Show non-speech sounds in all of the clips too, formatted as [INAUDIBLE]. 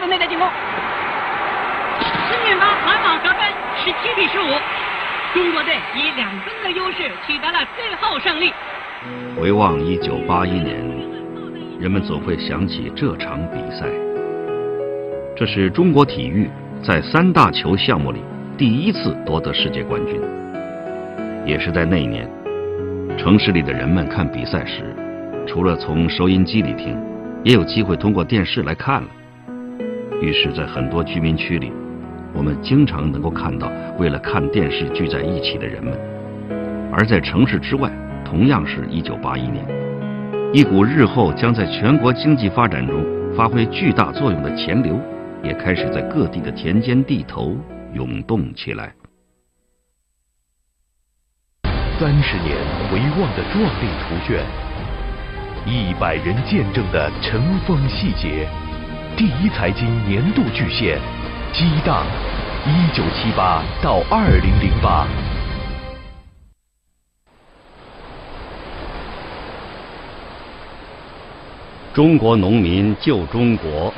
日本队在进攻。孙俊芳满网得分，十七比十五，中国队以两分的优势取得了最后胜利。回望一九八一年，人们总会想起这场比赛。这是中国体育在三大球项目里第一次夺得世界冠军，也是在那一年，城市里的人们看比赛时，除了从收音机里听，也有机会通过电视来看了。于是，在很多居民区里，我们经常能够看到为了看电视聚在一起的人们；而在城市之外，同样是一九八一年，一股日后将在全国经济发展中发挥巨大作用的钱流，也开始在各地的田间地头涌动起来。三十年回望的壮丽图卷，一百人见证的尘封细节。第一财经年度巨献，激荡，一九七八到二零零八。中国农民救中国，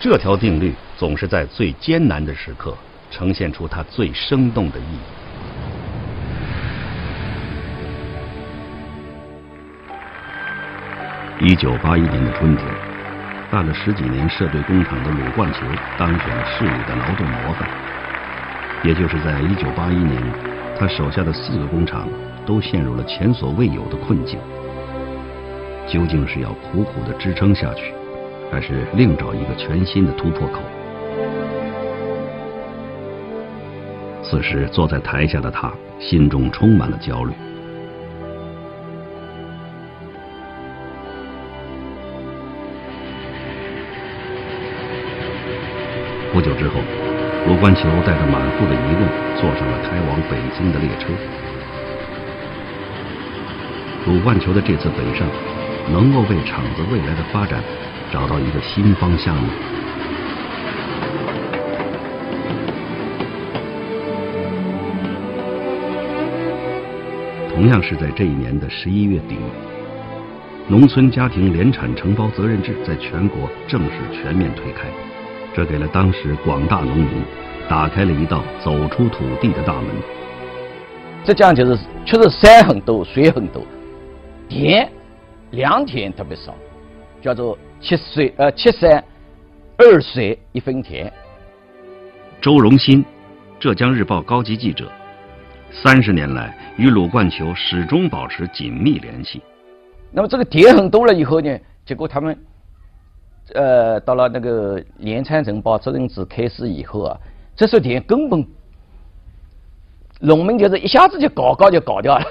这条定律总是在最艰难的时刻呈现出它最生动的意义。一九八一年的春天，干了十几年涉队工厂的鲁冠球当选了市里的劳动模范。也就是在一九八一年，他手下的四个工厂都陷入了前所未有的困境。究竟是要苦苦的支撑下去，还是另找一个全新的突破口？此时坐在台下的他，心中充满了焦虑。之后，鲁冠球带着满腹的疑问，坐上了开往北京的列车。鲁冠球的这次北上。能够为厂子未来的发展找到一个新方向吗？同样是在这一年的十一月底，农村家庭联产承包责任制在全国正式全面推开，这给了当时广大农民打开了一道走出土地的大门。浙江就是确实山很多，水很多，田。良田特别少，叫做七水呃七山二水一分田。周荣新，浙江日报高级记者，三十年来与鲁冠球始终保持紧密联系。那么这个田很多了以后呢，结果他们呃到了那个联产承包责任制开始以后啊，这些田根本农民就是一下子就搞搞就搞掉了，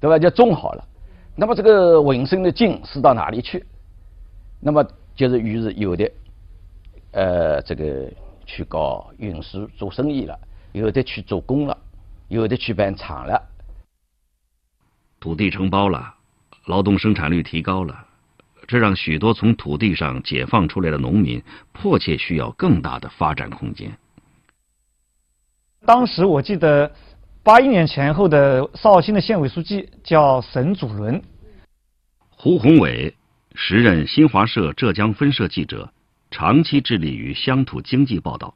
对吧？就种好了。那么这个文生的劲是到哪里去？那么就是于是有的，呃，这个去搞运输做生意了，有的去做工了，有的去办厂了。土地承包了，劳动生产率提高了，这让许多从土地上解放出来的农民迫切需要更大的发展空间。当时我记得。八一年前后的绍兴的县委书记叫沈祖伦，胡宏伟，时任新华社浙江分社记者，长期致力于乡土经济报道，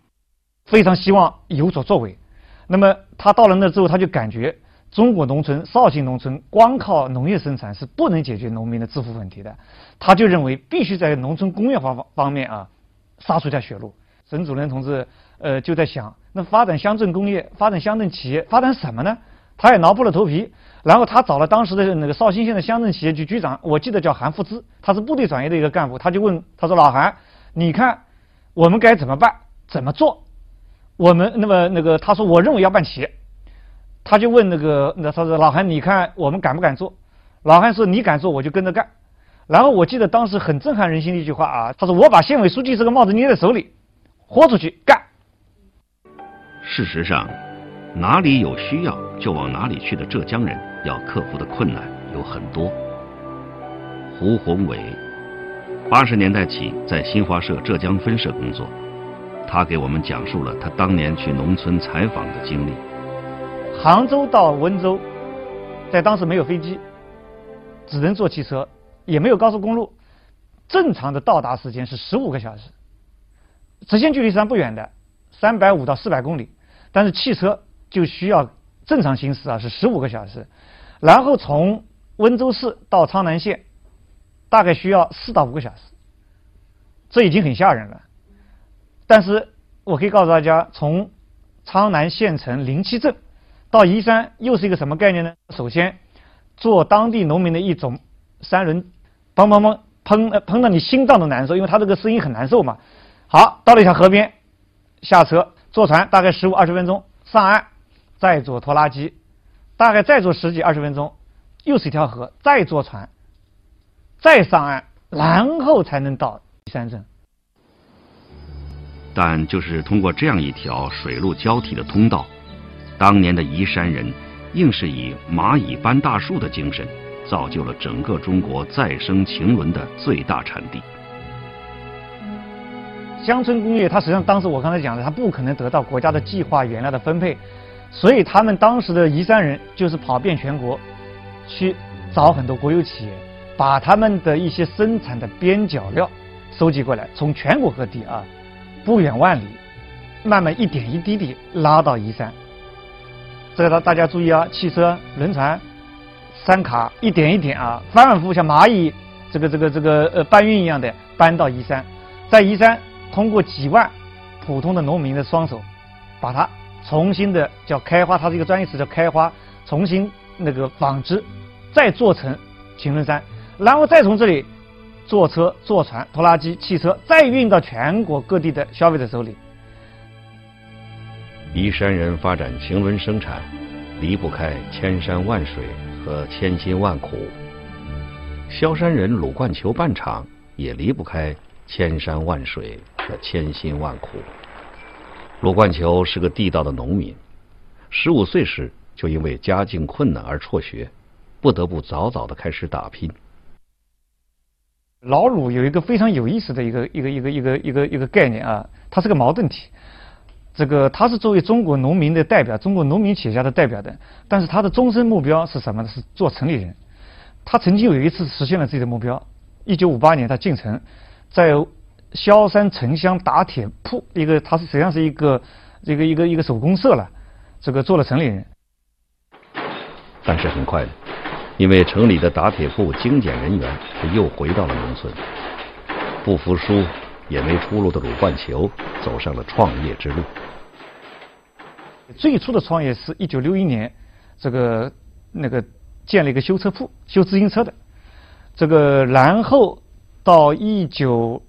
非常希望有所作为。那么他到了那之后，他就感觉中国农村绍兴农村光靠农业生产是不能解决农民的致富问题的，他就认为必须在农村工业化方方面啊杀出条血路。沈主任同志，呃，就在想，那发展乡镇工业，发展乡镇企业，发展什么呢？他也挠破了头皮，然后他找了当时的那个绍兴县的乡镇企业局局长，我记得叫韩富之，他是部队转业的一个干部，他就问他说：“老韩，你看我们该怎么办？怎么做？我们那么那个，他说我认为要办企业，他就问那个那他说老韩，你看我们敢不敢做？老韩说你敢做，我就跟着干。然后我记得当时很震撼人心的一句话啊，他说我把县委书记这个帽子捏在手里。”豁出去干！事实上，哪里有需要就往哪里去的浙江人，要克服的困难有很多。胡宏伟，八十年代起在新华社浙江分社工作，他给我们讲述了他当年去农村采访的经历。杭州到温州，在当时没有飞机，只能坐汽车，也没有高速公路，正常的到达时间是十五个小时。直线距离实际上不远的，三百五到四百公里，但是汽车就需要正常行驶啊是十五个小时，然后从温州市到苍南县大概需要四到五个小时，这已经很吓人了。但是我可以告诉大家，从苍南县城灵溪镇到宜山又是一个什么概念呢？首先做当地农民的一种三轮，砰砰砰砰砰到你心脏都难受，因为它这个声音很难受嘛。好，到了一条河边，下车坐船，大概十五二十分钟上岸，再坐拖拉机，大概再坐十几二十分钟，又是一条河，再坐船，再上岸，然后才能到宜山镇。但就是通过这样一条水陆交替的通道，当年的宜山人硬是以蚂蚁搬大树的精神，造就了整个中国再生禽轮的最大产地。乡村工业，它实际上当时我刚才讲的，它不可能得到国家的计划原料的分配，所以他们当时的宜山人就是跑遍全国，去找很多国有企业，把他们的一些生产的边角料收集过来，从全国各地啊。不远万里，慢慢一点一滴地拉到宜山。这个大家注意啊，汽车、轮船、山卡一点一点啊，反反复复像蚂蚁这个这个这个呃搬运一样的搬到宜山，在宜山通过几万普通的农民的双手，把它重新的叫开花，它是一个专业词叫开花，重新那个纺织，再做成秦仑山，然后再从这里。坐车、坐船、拖拉机、汽车，再运到全国各地的消费者手里。宜山人发展秦轮生产，离不开千山万水和千辛万苦；萧山人鲁冠球办厂，也离不开千山万水和千辛万苦。鲁冠球是个地道的农民，十五岁时就因为家境困难而辍学，不得不早早的开始打拼。老鲁有一个非常有意思的一个一个一个一个一个一个概念啊，它是个矛盾体。这个他是作为中国农民的代表，中国农民企业家的代表的，但是他的终身目标是什么呢？是做城里人。他曾经有一次实现了自己的目标。一九五八年他进城，在萧山城乡打铁铺一个，他是实际上是一个这个一个一个手工社了，这个做了城里人。但是很快的。因为城里的打铁铺精简人员，他又回到了农村。不服输也没出路的鲁冠球，走上了创业之路。最初的创业是一九六一年，这个那个建了一个修车铺，修自行车的。这个然后到一九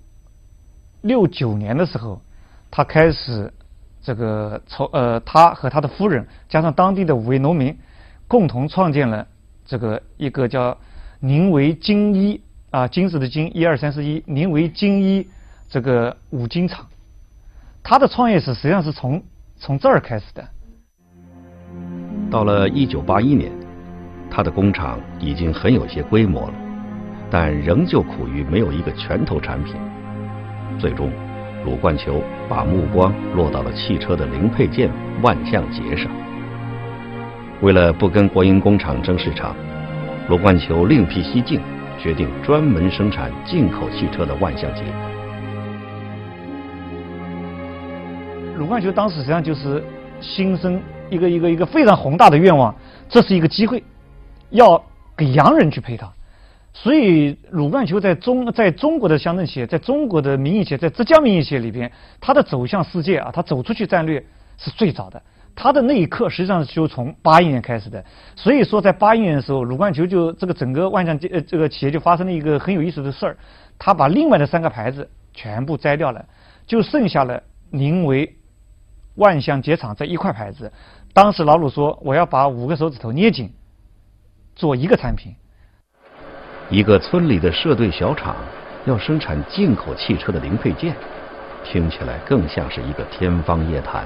六九年的时候，他开始这个从呃，他和他的夫人加上当地的五位农民，共同创建了。这个一个叫宁为金一啊，金子的金，一二三四一，宁为金一这个五金厂，他的创业史实际上是从从这儿开始的。到了一九八一年，他的工厂已经很有些规模了，但仍旧苦于没有一个拳头产品。最终，鲁冠球把目光落到了汽车的零配件万向节上。为了不跟国营工厂争市场，鲁冠球另辟蹊径，决定专门生产进口汽车的万向节。鲁冠球当时实际上就是心生一个一个一个非常宏大的愿望，这是一个机会，要给洋人去配套。所以鲁冠球在中在中国的乡镇企业，在中国的民营企业，在浙江民营企业里边，他的走向世界啊，他走出去战略是最早的。他的那一刻实际上就从八一年开始的，所以说在八一年的时候，鲁冠球就这个整个万象呃这个企业就发生了一个很有意思的事儿，他把另外的三个牌子全部摘掉了，就剩下了宁为万象节厂这一块牌子。当时老鲁说：“我要把五个手指头捏紧，做一个产品。”一个村里的社队小厂要生产进口汽车的零配件，听起来更像是一个天方夜谭。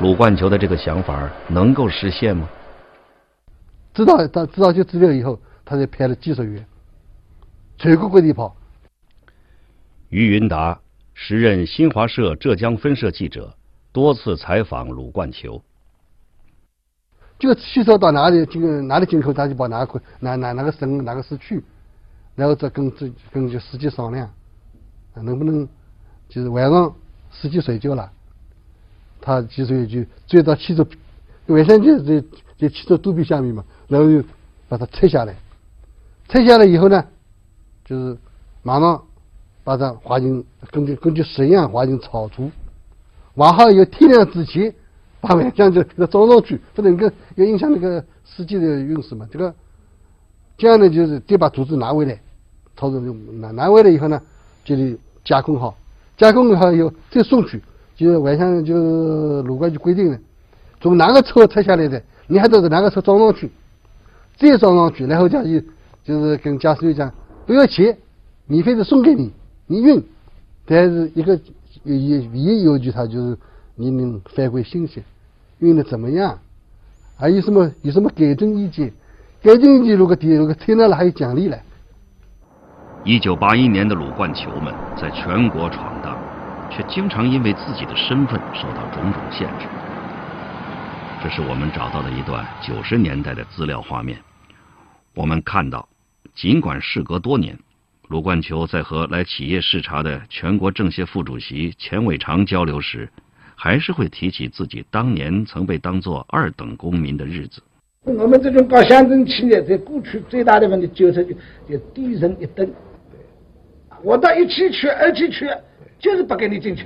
鲁冠球的这个想法能够实现吗？知道他知道就资料以后，他就派了技术员，全国各地跑。于云达时任新华社浙江分社记者，多次采访鲁冠球。就汽车到哪里进哪里进口，他就把哪个哪哪哪个省哪个市去，然后再跟这跟这司机商量，能不能就是晚上司机睡觉了，他其实就追到汽车，原先就在在汽车肚皮下面嘛，然后就把它拆下来，拆下来以后呢，就是马上把它划进根据根据实验划进草图，往后有天亮之前把万向就给它装上去，不能够要影响那个司机的运势嘛，这个这样呢就是得把竹子拿回来，操作就拿拿回来以后呢，就得加工好。加工好以后再送去，就是外向就路管局规定了，从哪个车拆下来的，你还得是哪个车装上去，再装上去，然后驾驶就是跟驾驶员讲不要钱，免费的送给你，你运，但是一个唯一要求他就是你能反馈信息，运的怎么样，还有什么有什么改正意见，改正意见如果提如果听到了还有奖励嘞。一九八一年的鲁冠球们在全国闯荡，却经常因为自己的身份受到种种限制。这是我们找到的一段九十年代的资料画面。我们看到，尽管事隔多年，鲁冠球在和来企业视察的全国政协副主席钱伟长交流时，还是会提起自己当年曾被当作二等公民的日子。我们这种搞乡镇企业，在过去最大的问题就是就低人一等。我到一期去、二期去，就是不给你进去，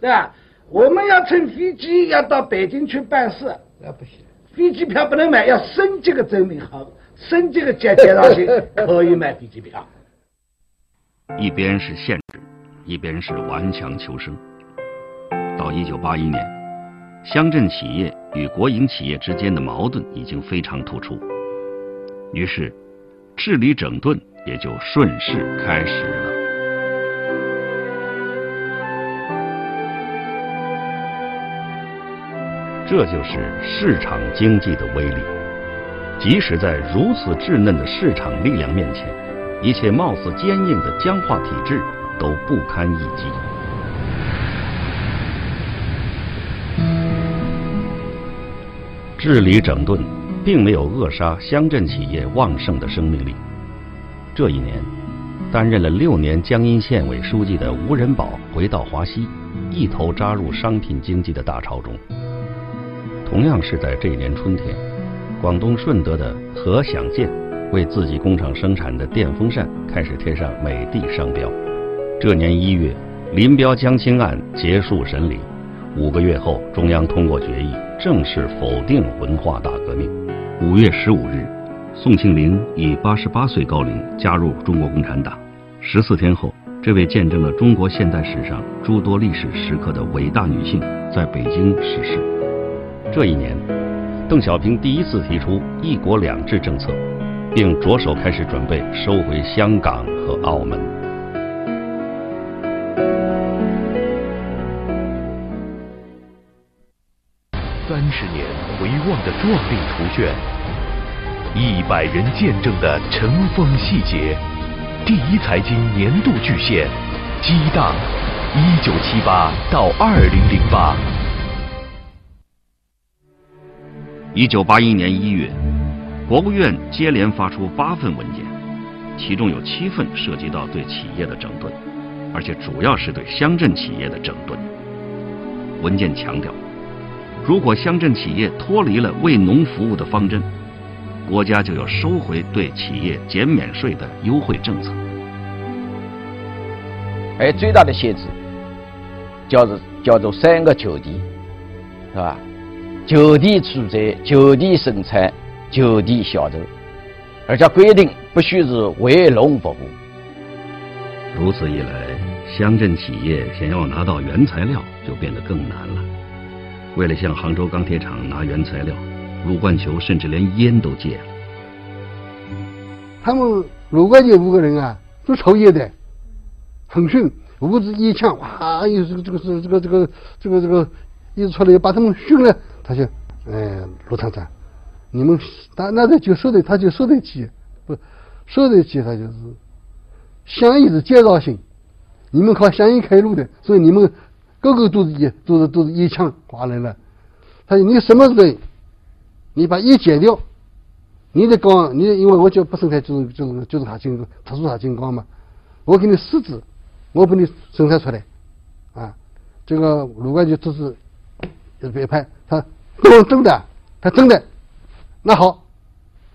对吧？我们要乘飞机要到北京去办事，那不行，飞机票不能买，要升级个证明好，升级个阶阶上去可以买飞机票。一边是限制，一边是顽强求生。到一九八一年，乡镇企业与国营企业之间的矛盾已经非常突出，于是治理整顿。也就顺势开始了。这就是市场经济的威力。即使在如此稚嫩的市场力量面前，一切貌似坚硬的僵化体制都不堪一击。治理整顿并没有扼杀乡镇企业旺盛的生命力。这一年，担任了六年江阴县委书记的吴仁宝回到华西，一头扎入商品经济的大潮中。同样是在这一年春天，广东顺德的何享建为自己工厂生产的电风扇开始贴上美的商标。这年一月，林彪江青案结束审理，五个月后，中央通过决议，正式否定文化大革命。五月十五日。宋庆龄以八十八岁高龄加入中国共产党。十四天后，这位见证了中国现代史上诸多历史时刻的伟大女性在北京逝世。这一年，邓小平第一次提出“一国两制”政策，并着手开始准备收回香港和澳门。三十年回望的壮丽图卷。一百人见证的尘封细节，第一财经年度巨献，激荡，一九七八到二零零八。一九八一年一月，国务院接连发出八份文件，其中有七份涉及到对企业的整顿，而且主要是对乡镇企业的整顿。文件强调，如果乡镇企业脱离了为农服务的方针，国家就要收回对企业减免税的优惠政策，而最大的限制叫做叫做三个就地，是吧？就地出宅、就地生产、就地销售，而且规定不许是为农服务。如此一来，乡镇企业想要拿到原材料就变得更难了。为了向杭州钢铁厂拿原材料。鲁冠球甚至连烟都戒了。他们鲁冠球五个人啊，都抽烟的，很凶，五支一枪，哇，又是这个这个这个这个这个这个一出来，把他们训了。他就，哎，陆厂长，你们他那个就说的，他就说得起，不说得起，他就是相应是介绍性，你们靠相应开路的，所以你们个个都是一，都是都是一枪挂来了。他说你什么人？你把一减掉，你的钢，你因为我就不生产就是就是就是啥金特殊啥金刚嘛，我给你试纸，我给你生产出来，啊，这个鲁冠球这是别派，他都真的，他真的，那好，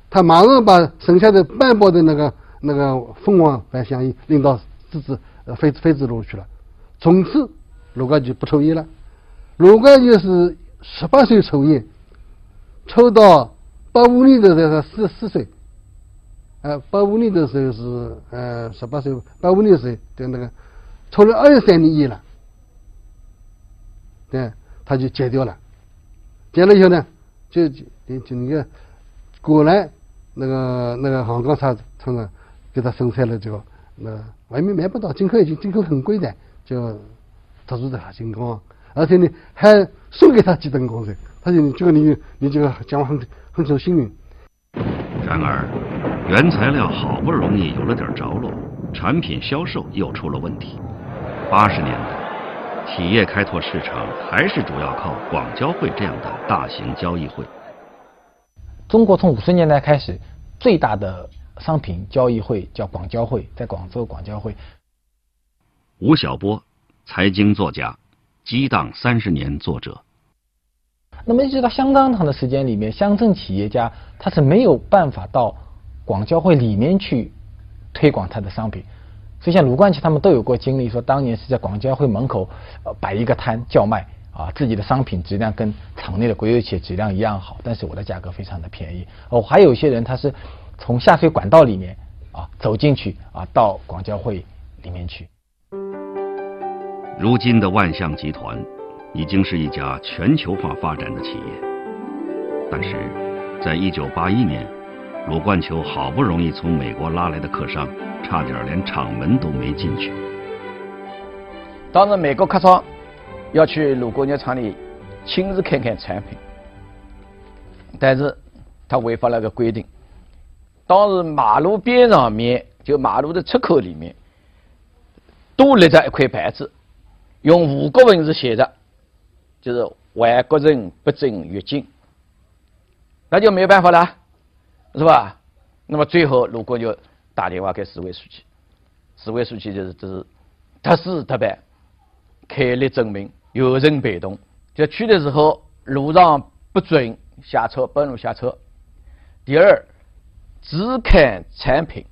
他马上把剩下的半包的那个那个凤凰白香烟拎到自治呃妃妃子路去了，从此卢冠球不抽烟了。卢冠球是十八岁抽烟，抽到八五年的时候四十四岁，呃，八五年的时候是呃十八岁，八五年的时候就那个抽了二十三年烟了。对，他就戒掉了，戒了以后呢，就就就那个果然那个那个航钢厂厂长给他生产了这个，那外面买不到，进口已经进口很贵的，就特殊的合金钢，而且呢还送给他几吨钢子，他就这个你你这个讲话很很受幸运。然而，原材料好不容易有了点着落，产品销售又出了问题。八十年代。企业开拓市场还是主要靠广交会这样的大型交易会。中国从五十年代开始，最大的商品交易会叫广交会，在广州广交会。吴晓波，财经作家，激荡三十年作者。那么一直到相当长的时间里面，乡镇企业家他是没有办法到广交会里面去推广他的商品。所以像卢冠奇他们都有过经历，说当年是在广交会门口呃摆一个摊叫卖啊，自己的商品质量跟厂内的国有企业质量一样好，但是我的价格非常的便宜。哦，还有一些人他是从下水管道里面啊走进去啊到广交会里面去。如今的万象集团已经是一家全球化发展的企业，但是在一九八一年，鲁冠球好不容易从美国拉来的客商。差点连厂门都没进去。当时美国客商要去鲁国牛厂里亲自看看产品，但是他违反了个规定。当时马路边上面，就马路的出口里面，都立着一块牌子，用五个文字写着，就是外国人不准越境。那就没办法了，是吧？那么最后鲁国就。打电话给市委书记，市委书记就是就是特事特办，开立证明，有人被动。就去的时候，路上不准下车，半路下车。第二，只看产品。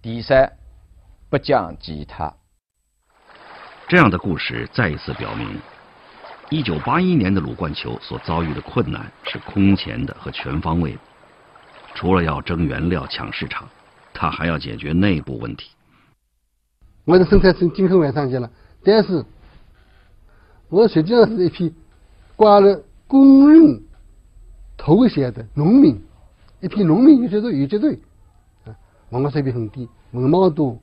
第三，不讲其他。这样的故事再一次表明，一九八一年的鲁冠球所遭遇的困难是空前的和全方位的，除了要争原料、抢市场。他还要解决内部问题。我的生产是今后晚上去了，但是我实际上是一批挂了工人头衔的农民，一批农民有些队有些队啊，文化水平很低，文盲多，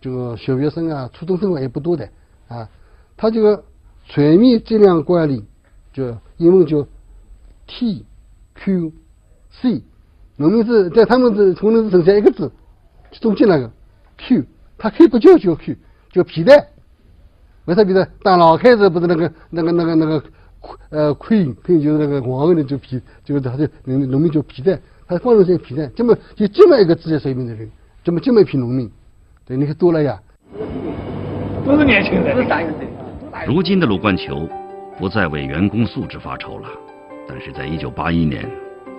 这个小学生啊、初中生也不多的啊。他这个全面质量管理，就英文叫 T Q C，农民是在他们是工人是剩下一个字。中间那个 Q，它可以不叫叫 Q，叫皮带。为啥皮带？当老开始不是那个那个那个那个呃 Queen，就是那个皇后的就皮，就是他就农农民叫皮带，他光是些皮带。这么就这么一个职业水平的人，这么这么一批农民，对，你看多了呀。都是年轻人，都是大学生。如今的鲁冠球不再为员工素质发愁了，但是在一九八一年，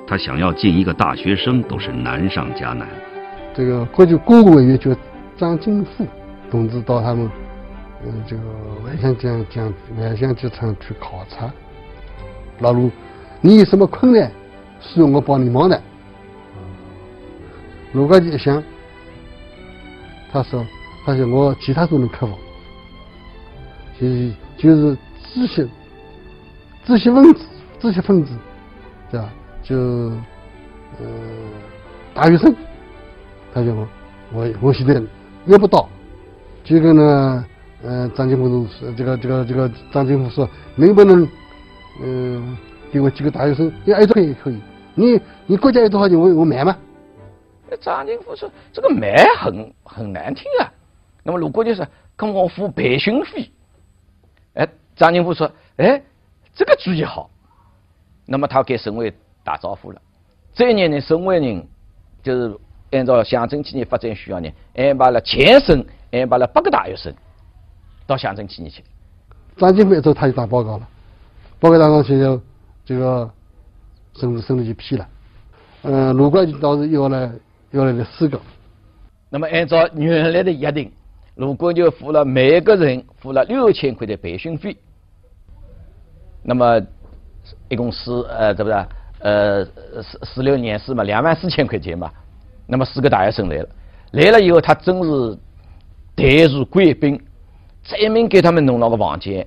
他想要进一个大学生都是难上加难。这个国际公务委员叫张金富同志到他们嗯这个万象讲讲万象机场去考察，老卢，你有什么困难需要我帮你忙的？卢冠杰一想，他说，他说我其他都能克服，就是就是知识知识分子知识分子，对吧？就呃大学生。他讲我，我我现在约不到。这个呢，呃，张金富说，这个这个这个张金富说，能不能，嗯，给我几个大学生？要挨着可以可以。你你国家有多少钱？我我买吗？张金富说，这个买很很难听啊。那么如果就是跟我付培训费，哎，张金富说，哎，这个主意好。那么他给省委打招呼了。这一年的省委人就是。按照乡镇企业发展需要呢，安排了全省安排了八个大学生到乡镇企业去。张金飞之后他就打报告了，报告当中就这个省省里就批了，嗯，卢冠军当时要了要了四个。那么按照原来的约定，卢冠就付了每个人付了六千块的培训费，那么一共是呃，这不是呃十十六年是嘛，两万四千块钱嘛。那么四个大学生来了，来了以后他真是待如贵宾，专门给他们弄了个房间，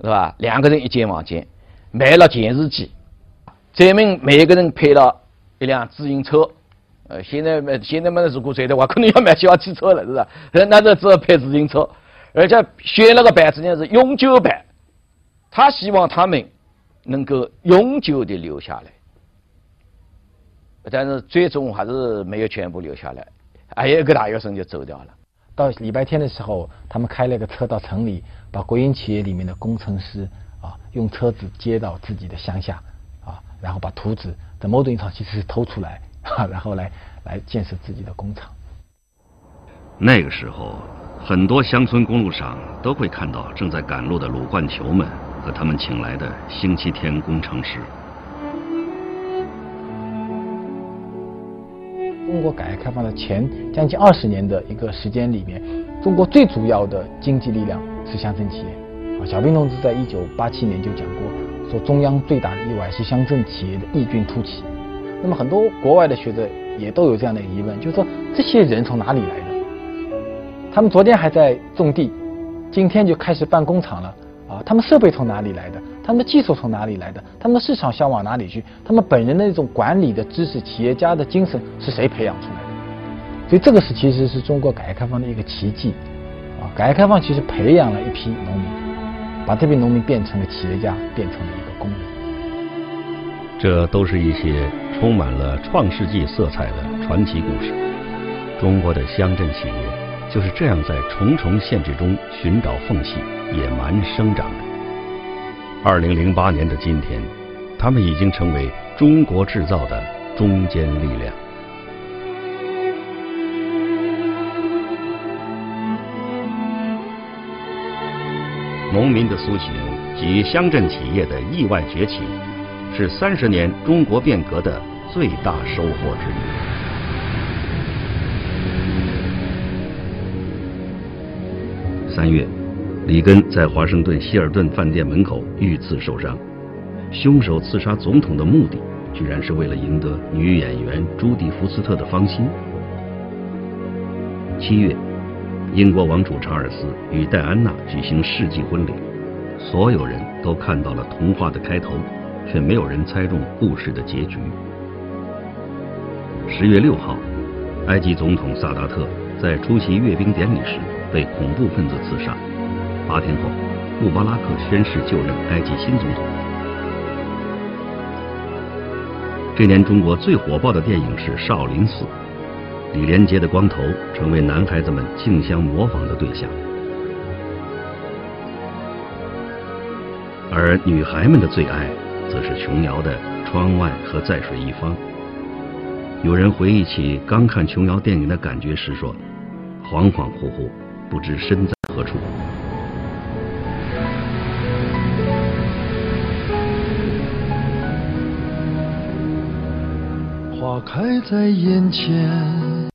是吧？两个人一间房间，买了电视机，专门每个人配了一辆自行车。呃，现在买现在买如果在的话，可能要买小汽车了，是吧？那这只有配自行车，而且选了个板子呢是永久班，他希望他们能够永久的留下来，但是最终还是没有全部留下来，还有一个大学生就走掉了。到礼拜天的时候，他们开了个车到城里，把国营企业里面的工程师啊，用车子接到自己的乡下啊，然后把图纸在某种意义上其实是偷出来。啊 [LAUGHS] 然后来来建设自己的工厂。那个时候，很多乡村公路上都会看到正在赶路的鲁冠球们和他们请来的星期天工程师。中国改革开放的前将近二十年的一个时间里面，中国最主要的经济力量是乡镇企业。啊，小平同志在一九八七年就讲过，说中央最大的意外是乡镇企业的异军突起。那么很多国外的学者也都有这样的疑问，就是说这些人从哪里来的？他们昨天还在种地，今天就开始办工厂了啊！他们设备从哪里来的？他们的技术从哪里来的？他们的市场销往哪里去？他们本人的那种管理的知识、企业家的精神是谁培养出来的？所以这个是其实是中国改革开放的一个奇迹啊！改革开放其实培养了一批农民，把这批农民变成了企业家，变成了一个工人。这都是一些充满了创世纪色彩的传奇故事。中国的乡镇企业就是这样在重重限制中寻找缝隙、野蛮生长的。二零零八年的今天，他们已经成为中国制造的中坚力量。农民的苏醒及乡镇企业的意外崛起。是三十年中国变革的最大收获之一。三月，里根在华盛顿希尔顿饭店门口遇刺受伤，凶手刺杀总统的目的，居然是为了赢得女演员朱迪福斯特的芳心。七月，英国王储查尔斯与戴安娜举行世纪婚礼，所有人都看到了童话的开头。却没有人猜中故事的结局。十月六号，埃及总统萨达特在出席阅兵典礼时被恐怖分子刺杀。八天后，穆巴拉克宣誓就任埃及新总统。这年中国最火爆的电影是《少林寺》，李连杰的光头成为男孩子们竞相模仿的对象，而女孩们的最爱。则是琼瑶的《窗外和在水一方》。有人回忆起刚看琼瑶电影的感觉时说：“恍恍惚惚，不知身在何处。”开在眼前。